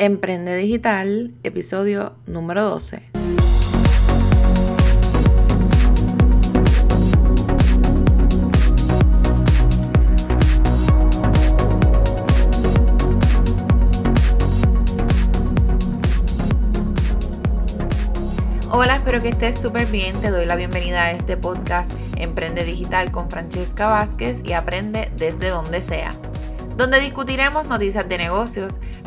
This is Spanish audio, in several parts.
Emprende Digital, episodio número 12. Hola, espero que estés súper bien. Te doy la bienvenida a este podcast Emprende Digital con Francesca Vázquez y aprende desde donde sea, donde discutiremos noticias de negocios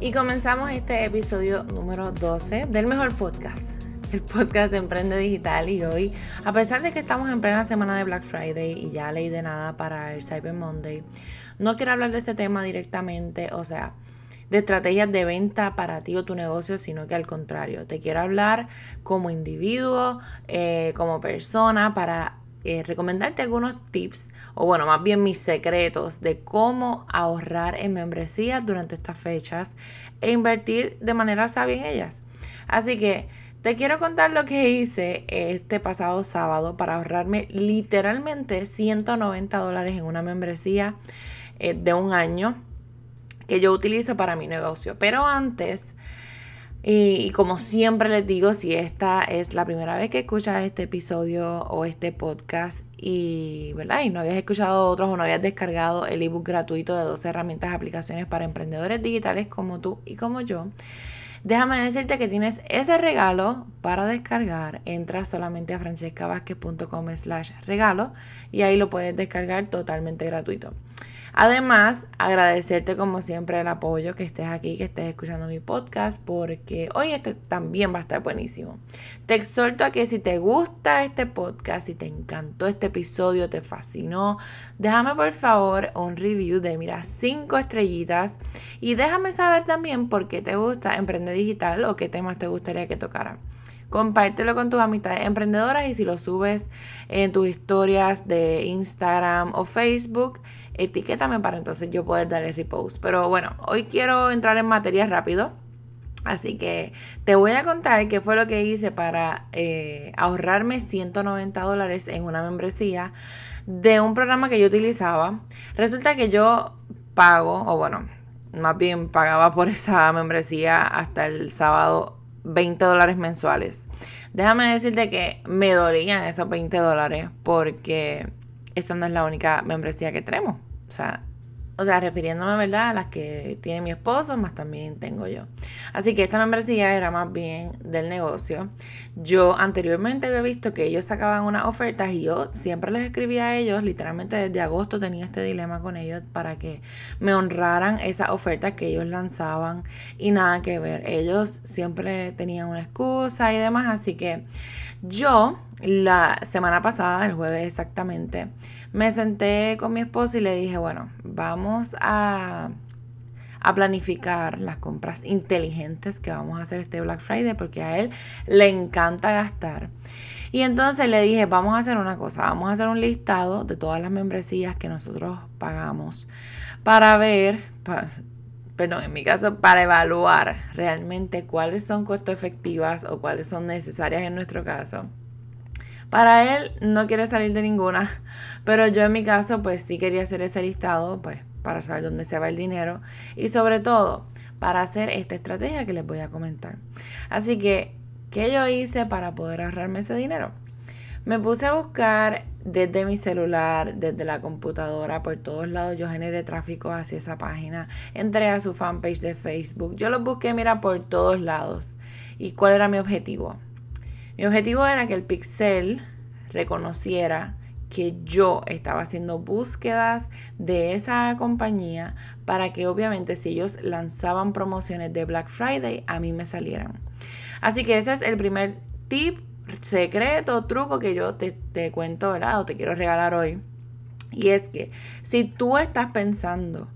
Y comenzamos este episodio número 12 del mejor podcast, el podcast de Emprende Digital. Y hoy, a pesar de que estamos en plena semana de Black Friday y ya leí de nada para el Cyber Monday, no quiero hablar de este tema directamente, o sea, de estrategias de venta para ti o tu negocio, sino que al contrario, te quiero hablar como individuo, eh, como persona, para eh, recomendarte algunos tips, o bueno, más bien mis secretos de cómo ahorrar en membresías durante estas fechas e invertir de manera sabia en ellas. Así que te quiero contar lo que hice este pasado sábado para ahorrarme literalmente 190 dólares en una membresía eh, de un año que yo utilizo para mi negocio. Pero antes y, como siempre les digo, si esta es la primera vez que escuchas este episodio o este podcast y, ¿verdad? y no habías escuchado otros o no habías descargado el ebook gratuito de 12 herramientas aplicaciones para emprendedores digitales como tú y como yo, déjame decirte que tienes ese regalo para descargar. Entra solamente a francescavázquez.com slash regalo y ahí lo puedes descargar totalmente gratuito. Además, agradecerte como siempre el apoyo que estés aquí, que estés escuchando mi podcast, porque hoy este también va a estar buenísimo. Te exhorto a que si te gusta este podcast, si te encantó este episodio, te fascinó, déjame por favor un review de, mira, cinco estrellitas y déjame saber también por qué te gusta Emprende Digital o qué temas te gustaría que tocara. Compártelo con tus amistades emprendedoras y si lo subes en tus historias de Instagram o Facebook, etiquétame para entonces yo poder darle repost. Pero bueno, hoy quiero entrar en materia rápido. Así que te voy a contar qué fue lo que hice para eh, ahorrarme 190 dólares en una membresía de un programa que yo utilizaba. Resulta que yo pago, o bueno, más bien pagaba por esa membresía hasta el sábado 20 dólares mensuales. Déjame decirte que me dolían esos 20 dólares porque esa no es la única membresía que tenemos. O sea, o sea, refiriéndome, ¿verdad? A las que tiene mi esposo, más también tengo yo. Así que esta membresía era más bien del negocio. Yo anteriormente había visto que ellos sacaban unas ofertas y yo siempre les escribía a ellos, literalmente desde agosto tenía este dilema con ellos para que me honraran esas ofertas que ellos lanzaban y nada que ver. Ellos siempre tenían una excusa y demás, así que yo la semana pasada, el jueves exactamente, me senté con mi esposo y le dije, bueno, vamos a, planificar las compras inteligentes que vamos a hacer este Black Friday porque a él le encanta gastar. Y entonces le dije, vamos a hacer una cosa, vamos a hacer un listado de todas las membresías que nosotros pagamos para ver, pero en mi caso, para evaluar realmente cuáles son costo efectivas o cuáles son necesarias en nuestro caso para él no quiere salir de ninguna, pero yo en mi caso pues sí quería hacer ese listado pues para saber dónde se va el dinero y sobre todo para hacer esta estrategia que les voy a comentar. Así que, ¿qué yo hice para poder ahorrarme ese dinero? Me puse a buscar desde mi celular, desde la computadora, por todos lados. Yo generé tráfico hacia esa página. Entré a su fanpage de Facebook. Yo los busqué, mira, por todos lados. ¿Y cuál era mi objetivo? Mi objetivo era que el pixel reconociera que yo estaba haciendo búsquedas de esa compañía para que obviamente si ellos lanzaban promociones de Black Friday a mí me salieran. Así que ese es el primer tip, secreto, truco que yo te, te cuento, ¿verdad? O te quiero regalar hoy. Y es que si tú estás pensando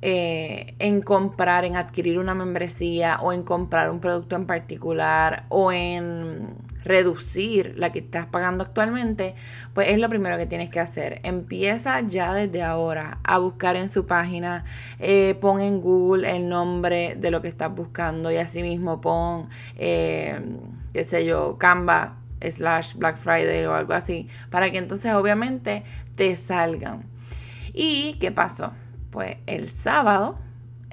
eh, en comprar, en adquirir una membresía o en comprar un producto en particular o en reducir la que estás pagando actualmente, pues es lo primero que tienes que hacer. Empieza ya desde ahora a buscar en su página, eh, pon en Google el nombre de lo que estás buscando y asimismo pon, eh, qué sé yo, Canva slash Black Friday o algo así, para que entonces obviamente te salgan. ¿Y qué pasó? Pues el sábado,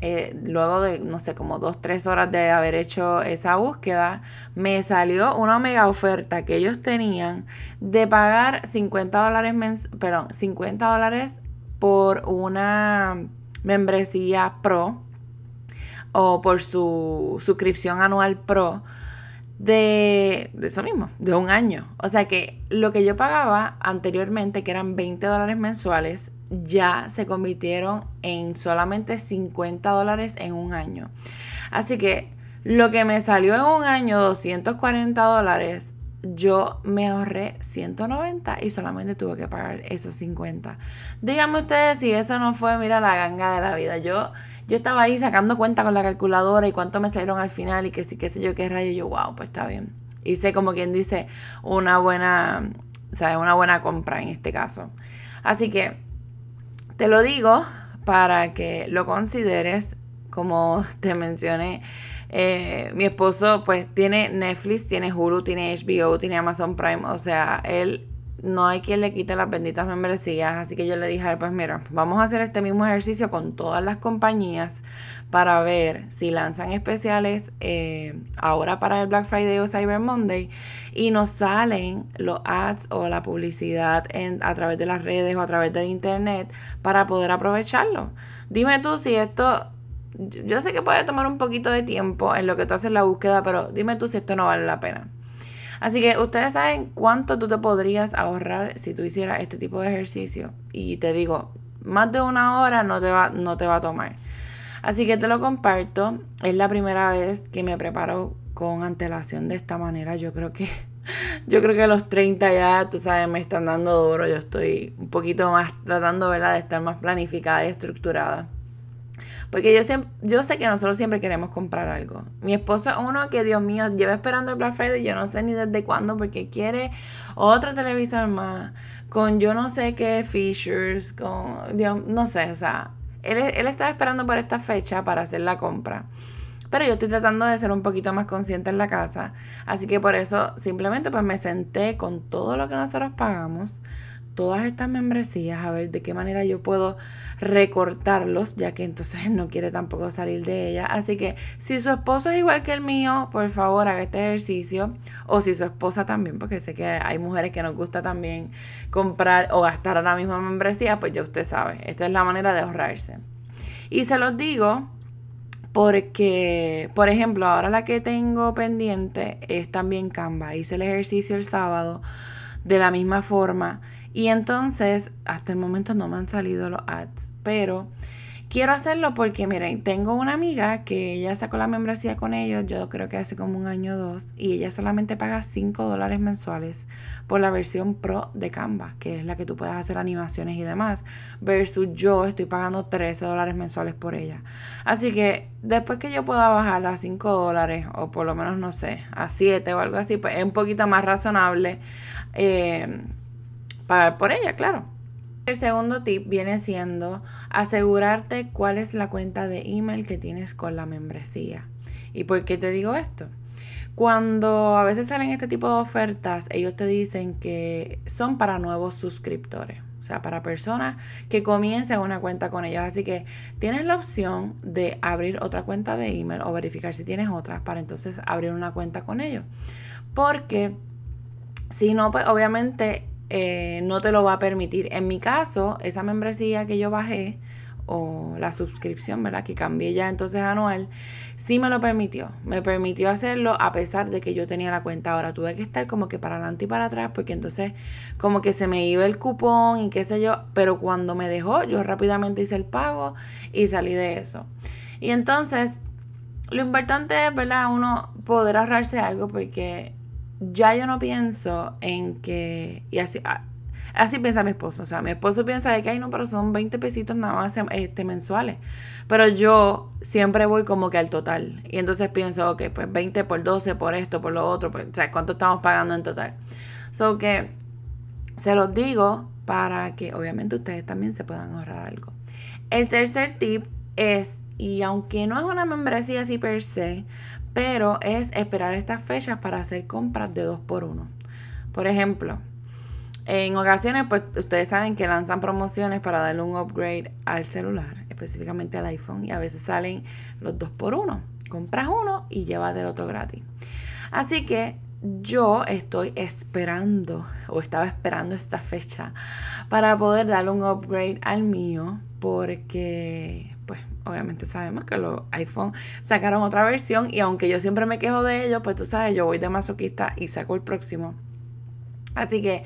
eh, luego de, no sé, como dos, tres horas de haber hecho esa búsqueda, me salió una mega oferta que ellos tenían de pagar 50 dólares, perdón, 50 dólares por una membresía pro o por su suscripción anual pro de, de, eso mismo, de un año. O sea que lo que yo pagaba anteriormente, que eran 20 dólares mensuales, ya se convirtieron en solamente 50 dólares en un año. Así que lo que me salió en un año, 240 dólares, yo me ahorré 190 y solamente tuve que pagar esos 50. Díganme ustedes si eso no fue, mira, la ganga de la vida. Yo, yo estaba ahí sacando cuenta con la calculadora y cuánto me salieron al final y que sí, qué sé yo, qué rayo. Yo, wow, pues está bien. Hice como quien dice una buena, o sea, una buena compra en este caso. Así que te lo digo para que lo consideres, como te mencioné. Eh, mi esposo pues tiene Netflix, tiene Hulu, tiene HBO, tiene Amazon Prime, o sea, él no hay quien le quite las benditas membresías, así que yo le dije pues mira, vamos a hacer este mismo ejercicio con todas las compañías para ver si lanzan especiales eh, ahora para el Black Friday o Cyber Monday y nos salen los ads o la publicidad en, a través de las redes o a través del internet para poder aprovecharlo. Dime tú si esto, yo sé que puede tomar un poquito de tiempo en lo que tú haces la búsqueda, pero dime tú si esto no vale la pena. Así que ustedes saben cuánto tú te podrías ahorrar si tú hicieras este tipo de ejercicio. Y te digo, más de una hora no te va, no te va a tomar. Así que te lo comparto. Es la primera vez que me preparo con antelación de esta manera. Yo creo que yo creo que los 30 ya, tú sabes, me están dando duro. Yo estoy un poquito más tratando, de estar más planificada y estructurada. Porque yo, siempre, yo sé que nosotros siempre queremos comprar algo. Mi esposo es uno que, Dios mío, lleva esperando el Black Friday, yo no sé ni desde cuándo, porque quiere otro televisor más, con yo no sé qué features, con, Dios, no sé, o sea, él, él estaba esperando por esta fecha para hacer la compra. Pero yo estoy tratando de ser un poquito más consciente en la casa. Así que por eso simplemente pues me senté con todo lo que nosotros pagamos, todas estas membresías, a ver de qué manera yo puedo recortarlos, ya que entonces no quiere tampoco salir de ella. Así que si su esposo es igual que el mío, por favor haga este ejercicio. O si su esposa también, porque sé que hay mujeres que nos gusta también comprar o gastar la misma membresía, pues ya usted sabe, esta es la manera de ahorrarse. Y se los digo porque, por ejemplo, ahora la que tengo pendiente es también Canva. Hice el ejercicio el sábado de la misma forma. Y entonces, hasta el momento no me han salido los ads. Pero quiero hacerlo porque, miren, tengo una amiga que ella sacó la membresía con ellos, yo creo que hace como un año o dos, y ella solamente paga 5 dólares mensuales por la versión pro de Canva, que es la que tú puedes hacer animaciones y demás, versus yo estoy pagando 13 dólares mensuales por ella. Así que después que yo pueda bajar a 5 dólares, o por lo menos, no sé, a 7 o algo así, pues es un poquito más razonable eh, pagar por ella, claro. El segundo tip viene siendo asegurarte cuál es la cuenta de email que tienes con la membresía. ¿Y por qué te digo esto? Cuando a veces salen este tipo de ofertas, ellos te dicen que son para nuevos suscriptores. O sea, para personas que comiencen una cuenta con ellos. Así que tienes la opción de abrir otra cuenta de email o verificar si tienes otras para entonces abrir una cuenta con ellos. Porque si no, pues obviamente eh, no te lo va a permitir. En mi caso, esa membresía que yo bajé, o la suscripción, ¿verdad? Que cambié ya entonces anual, sí me lo permitió. Me permitió hacerlo a pesar de que yo tenía la cuenta. Ahora tuve que estar como que para adelante y para atrás porque entonces como que se me iba el cupón y qué sé yo. Pero cuando me dejó, yo rápidamente hice el pago y salí de eso. Y entonces, lo importante es, ¿verdad? Uno poder ahorrarse algo porque ya yo no pienso en que, y así, Así piensa mi esposo. O sea, mi esposo piensa de que, ay, no, pero son 20 pesitos nada más este, mensuales. Pero yo siempre voy como que al total. Y entonces pienso, ok, pues 20 por 12, por esto, por lo otro. Pues, o sea, ¿cuánto estamos pagando en total? So que se los digo para que obviamente ustedes también se puedan ahorrar algo. El tercer tip es, y aunque no es una membresía así per se, pero es esperar estas fechas para hacer compras de 2 por 1 Por ejemplo, en ocasiones, pues ustedes saben que lanzan promociones para darle un upgrade al celular, específicamente al iPhone, y a veces salen los 2 por 1 Compras uno y llevas el otro gratis. Así que yo estoy esperando o estaba esperando esta fecha para poder darle un upgrade al mío porque obviamente sabemos que los iPhone sacaron otra versión y aunque yo siempre me quejo de ellos, pues tú sabes, yo voy de masoquista y saco el próximo. Así que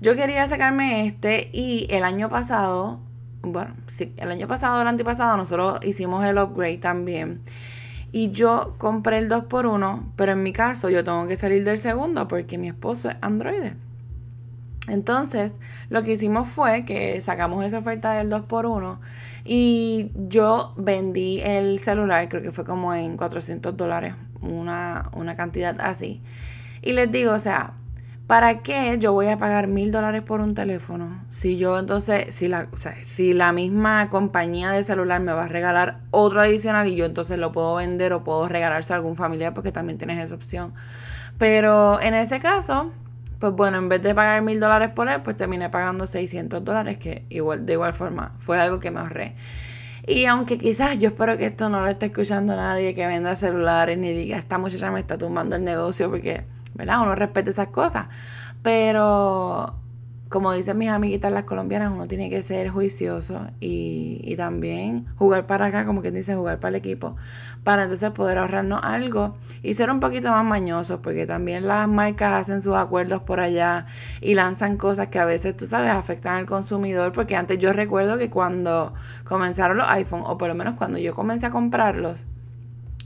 yo quería sacarme este y el año pasado, bueno, sí, el año pasado, el antepasado, nosotros hicimos el upgrade también. Y yo compré el 2x1, pero en mi caso yo tengo que salir del segundo porque mi esposo es Android. Entonces, lo que hicimos fue que sacamos esa oferta del 2x1 y yo vendí el celular, creo que fue como en 400 dólares, una, una cantidad así. Y les digo, o sea, ¿para qué yo voy a pagar mil dólares por un teléfono? Si yo entonces, si la, si la misma compañía de celular me va a regalar otro adicional y yo entonces lo puedo vender o puedo regalarse a algún familiar porque también tienes esa opción. Pero en este caso, pues bueno, en vez de pagar mil dólares por él, pues terminé pagando 600 dólares, que igual, de igual forma fue algo que me ahorré. Y aunque quizás yo espero que esto no lo esté escuchando nadie que venda celulares ni diga, esta muchacha me está tumbando el negocio porque ¿verdad? Uno respeta esas cosas. Pero, como dicen mis amiguitas las colombianas, uno tiene que ser juicioso y, y también jugar para acá, como quien dice, jugar para el equipo, para entonces poder ahorrarnos algo y ser un poquito más mañosos, porque también las marcas hacen sus acuerdos por allá y lanzan cosas que a veces, tú sabes, afectan al consumidor, porque antes yo recuerdo que cuando comenzaron los iPhone, o por lo menos cuando yo comencé a comprarlos,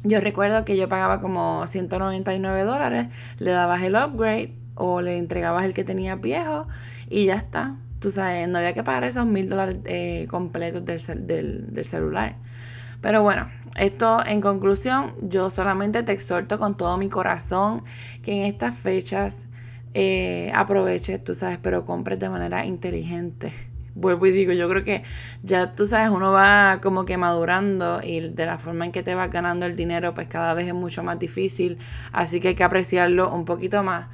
yo recuerdo que yo pagaba como 199 dólares, le dabas el upgrade o le entregabas el que tenía viejo y ya está. Tú sabes, no había que pagar esos mil dólares eh, completos del, del, celular. Pero bueno, esto en conclusión, yo solamente te exhorto con todo mi corazón que en estas fechas eh, aproveches, tú sabes, pero compres de manera inteligente vuelvo y digo, yo creo que ya tú sabes, uno va como que madurando y de la forma en que te vas ganando el dinero, pues cada vez es mucho más difícil, así que hay que apreciarlo un poquito más.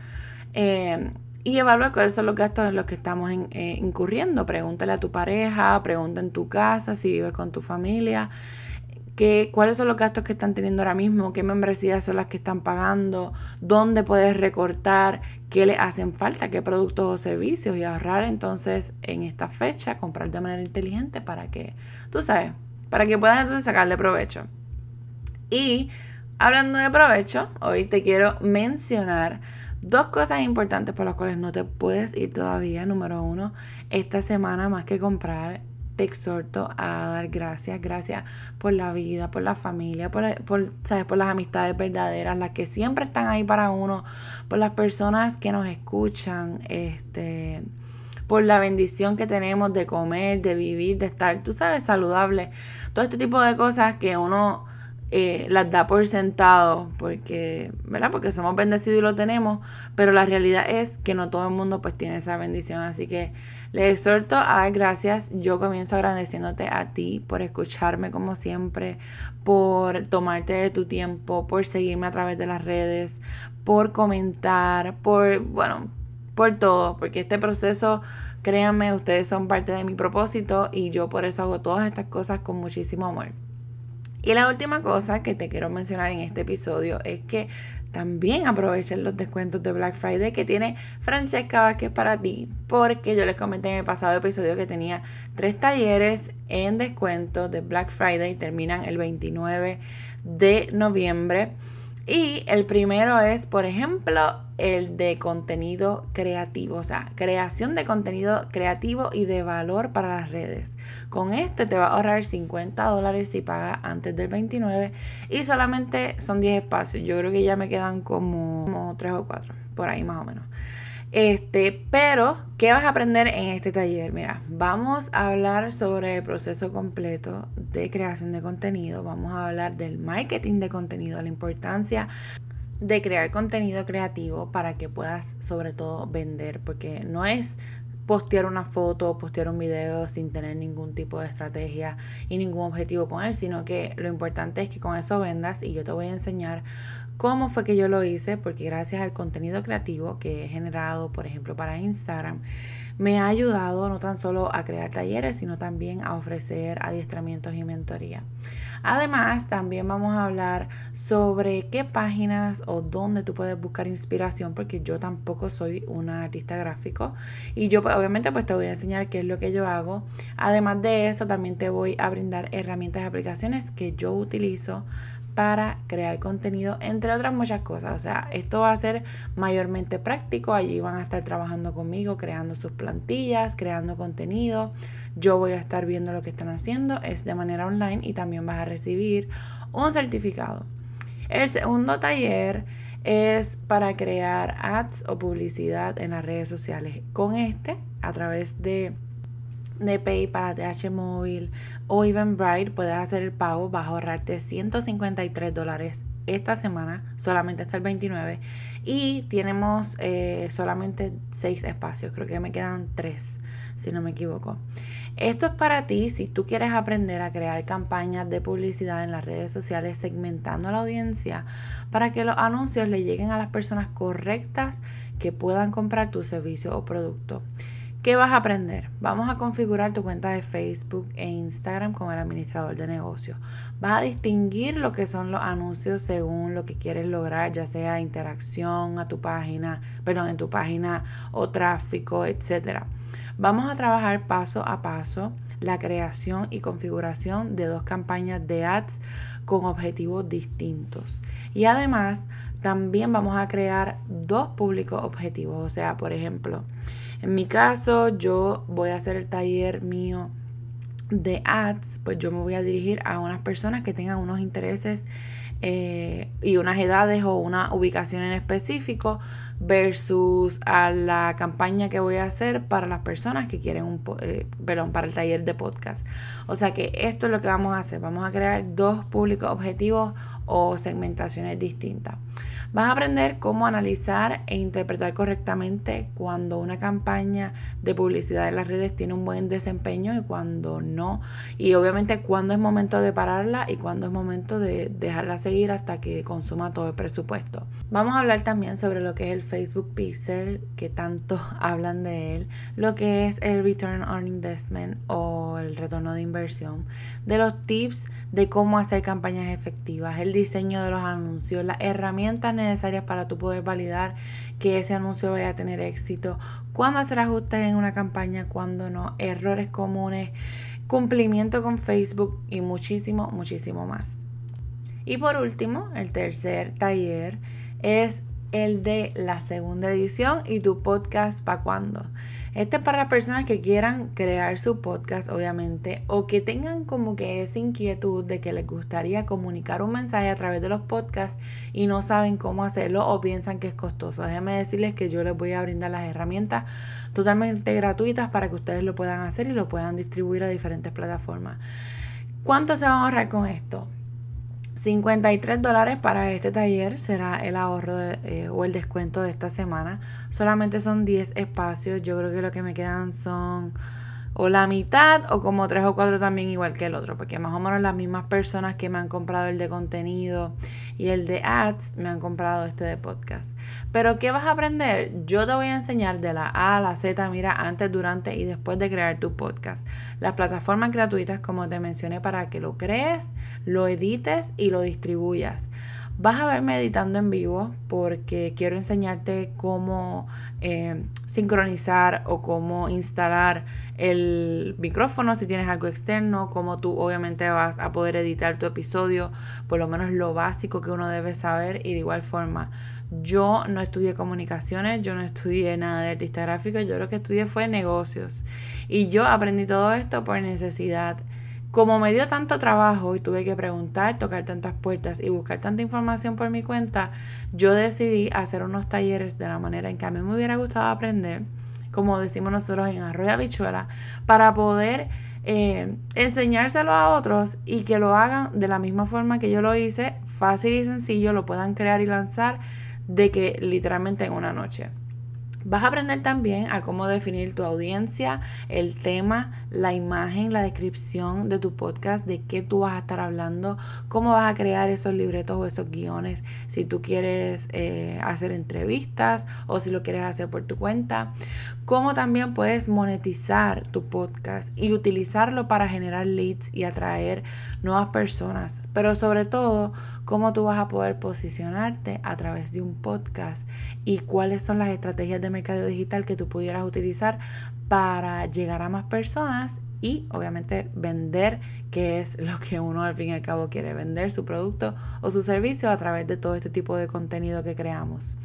Eh, y evaluar cuáles son los gastos en los que estamos eh, incurriendo. Pregúntale a tu pareja, pregunta en tu casa, si vives con tu familia cuáles son los gastos que están teniendo ahora mismo, qué membresías son las que están pagando, dónde puedes recortar, qué le hacen falta, qué productos o servicios y ahorrar entonces en esta fecha, comprar de manera inteligente para que, tú sabes, para que puedas entonces sacarle provecho. Y hablando de provecho, hoy te quiero mencionar Dos cosas importantes por las cuales no te puedes ir todavía. Número uno, esta semana más que comprar te exhorto a dar gracias, gracias por la vida, por la familia, por, por, ¿sabes? por las amistades verdaderas, las que siempre están ahí para uno, por las personas que nos escuchan, este, por la bendición que tenemos de comer, de vivir, de estar, tú sabes, saludable. Todo este tipo de cosas que uno eh, las da por sentado porque, ¿verdad? Porque somos bendecidos y lo tenemos, pero la realidad es que no todo el mundo pues tiene esa bendición, así que les exhorto a dar gracias. Yo comienzo agradeciéndote a ti por escucharme como siempre, por tomarte de tu tiempo, por seguirme a través de las redes, por comentar, por, bueno, por todo, porque este proceso, créanme, ustedes son parte de mi propósito y yo por eso hago todas estas cosas con muchísimo amor. Y la última cosa que te quiero mencionar en este episodio es que también aprovechen los descuentos de Black Friday que tiene Francesca Vázquez para ti, porque yo les comenté en el pasado episodio que tenía tres talleres en descuento de Black Friday, terminan el 29 de noviembre. Y el primero es, por ejemplo, el de contenido creativo, o sea, creación de contenido creativo y de valor para las redes. Con este te va a ahorrar 50 dólares si pagas antes del 29 y solamente son 10 espacios. Yo creo que ya me quedan como, como 3 o 4, por ahí más o menos. Este, pero, ¿qué vas a aprender en este taller? Mira, vamos a hablar sobre el proceso completo de creación de contenido, vamos a hablar del marketing de contenido, la importancia de crear contenido creativo para que puedas sobre todo vender, porque no es postear una foto, postear un video sin tener ningún tipo de estrategia y ningún objetivo con él, sino que lo importante es que con eso vendas y yo te voy a enseñar ¿Cómo fue que yo lo hice? Porque gracias al contenido creativo que he generado, por ejemplo, para Instagram, me ha ayudado no tan solo a crear talleres, sino también a ofrecer adiestramientos y mentoría. Además, también vamos a hablar sobre qué páginas o dónde tú puedes buscar inspiración, porque yo tampoco soy una artista gráfico y yo pues, obviamente pues te voy a enseñar qué es lo que yo hago. Además de eso, también te voy a brindar herramientas y aplicaciones que yo utilizo para crear contenido, entre otras muchas cosas. O sea, esto va a ser mayormente práctico. Allí van a estar trabajando conmigo, creando sus plantillas, creando contenido. Yo voy a estar viendo lo que están haciendo. Es de manera online y también vas a recibir un certificado. El segundo taller es para crear ads o publicidad en las redes sociales. Con este, a través de de Pay para TH Móvil o Eventbrite puedes hacer el pago, vas a ahorrarte 153 dólares esta semana, solamente hasta el 29. Y tenemos eh, solamente 6 espacios, creo que me quedan 3, si no me equivoco. Esto es para ti si tú quieres aprender a crear campañas de publicidad en las redes sociales segmentando a la audiencia para que los anuncios le lleguen a las personas correctas que puedan comprar tu servicio o producto. ¿Qué vas a aprender? Vamos a configurar tu cuenta de Facebook e Instagram como el administrador de negocios. Vas a distinguir lo que son los anuncios según lo que quieres lograr, ya sea interacción a tu página, perdón, en tu página o tráfico, etc. Vamos a trabajar paso a paso la creación y configuración de dos campañas de ads con objetivos distintos. Y además, también vamos a crear dos públicos objetivos. O sea, por ejemplo, en mi caso, yo voy a hacer el taller mío de ads, pues yo me voy a dirigir a unas personas que tengan unos intereses eh, y unas edades o una ubicación en específico versus a la campaña que voy a hacer para las personas que quieren un, eh, perdón, para el taller de podcast. O sea que esto es lo que vamos a hacer. Vamos a crear dos públicos objetivos o segmentaciones distintas. Vas a aprender cómo analizar e interpretar correctamente cuando una campaña de publicidad en las redes tiene un buen desempeño y cuando no. Y obviamente cuándo es momento de pararla y cuándo es momento de dejarla seguir hasta que consuma todo el presupuesto. Vamos a hablar también sobre lo que es el Facebook Pixel, que tanto hablan de él, lo que es el Return on Investment o el retorno de inversión, de los tips de cómo hacer campañas efectivas, el diseño de los anuncios, las herramientas necesarias para tú poder validar que ese anuncio vaya a tener éxito, cuándo hacer ajustes en una campaña, cuándo no, errores comunes, cumplimiento con Facebook y muchísimo, muchísimo más. Y por último, el tercer taller es el de la segunda edición y tu podcast para cuándo. Este es para las personas que quieran crear su podcast, obviamente, o que tengan como que esa inquietud de que les gustaría comunicar un mensaje a través de los podcasts y no saben cómo hacerlo o piensan que es costoso. Déjenme decirles que yo les voy a brindar las herramientas totalmente gratuitas para que ustedes lo puedan hacer y lo puedan distribuir a diferentes plataformas. ¿Cuánto se van a ahorrar con esto? 53 dólares para este taller será el ahorro eh, o el descuento de esta semana. Solamente son 10 espacios. Yo creo que lo que me quedan son o la mitad o como tres o cuatro también igual que el otro, porque más o menos las mismas personas que me han comprado el de contenido y el de ads me han comprado este de podcast. Pero ¿qué vas a aprender? Yo te voy a enseñar de la A a la Z, mira, antes, durante y después de crear tu podcast. Las plataformas gratuitas como te mencioné para que lo crees, lo edites y lo distribuyas. Vas a verme editando en vivo porque quiero enseñarte cómo eh, sincronizar o cómo instalar el micrófono si tienes algo externo, cómo tú obviamente vas a poder editar tu episodio, por lo menos lo básico que uno debe saber y de igual forma. Yo no estudié comunicaciones, yo no estudié nada de artista gráfico, yo lo que estudié fue negocios. Y yo aprendí todo esto por necesidad como me dio tanto trabajo y tuve que preguntar, tocar tantas puertas y buscar tanta información por mi cuenta, yo decidí hacer unos talleres de la manera en que a mí me hubiera gustado aprender, como decimos nosotros en Arroyo Habichuela, para poder eh, enseñárselo a otros y que lo hagan de la misma forma que yo lo hice, fácil y sencillo, lo puedan crear y lanzar de que literalmente en una noche. Vas a aprender también a cómo definir tu audiencia, el tema, la imagen, la descripción de tu podcast, de qué tú vas a estar hablando, cómo vas a crear esos libretos o esos guiones, si tú quieres eh, hacer entrevistas o si lo quieres hacer por tu cuenta, cómo también puedes monetizar tu podcast y utilizarlo para generar leads y atraer nuevas personas, pero sobre todo cómo tú vas a poder posicionarte a través de un podcast y cuáles son las estrategias de mercado digital que tú pudieras utilizar para llegar a más personas y obviamente vender, que es lo que uno al fin y al cabo quiere vender, su producto o su servicio a través de todo este tipo de contenido que creamos.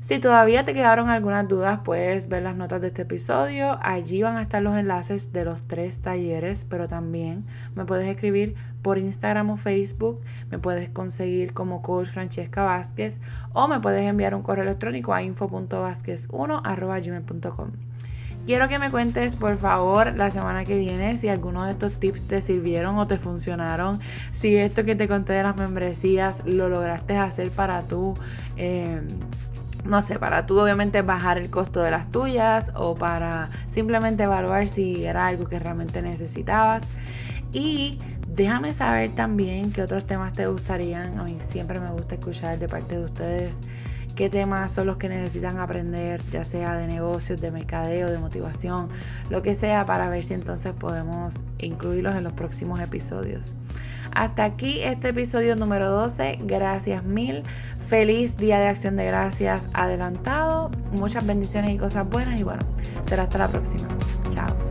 Si todavía te quedaron algunas dudas, puedes ver las notas de este episodio. Allí van a estar los enlaces de los tres talleres, pero también me puedes escribir por Instagram o Facebook, me puedes conseguir como coach Francesca Vázquez o me puedes enviar un correo electrónico a info.vázquez1.gmail.com. Quiero que me cuentes, por favor, la semana que viene si alguno de estos tips te sirvieron o te funcionaron. Si esto que te conté de las membresías lo lograste hacer para tú. Eh, no sé, para tú obviamente bajar el costo de las tuyas o para simplemente evaluar si era algo que realmente necesitabas. Y déjame saber también qué otros temas te gustarían. A mí siempre me gusta escuchar de parte de ustedes qué temas son los que necesitan aprender, ya sea de negocios, de mercadeo, de motivación, lo que sea, para ver si entonces podemos incluirlos en los próximos episodios. Hasta aquí este episodio número 12. Gracias mil. Feliz Día de Acción de Gracias adelantado. Muchas bendiciones y cosas buenas. Y bueno, será hasta la próxima. Chao.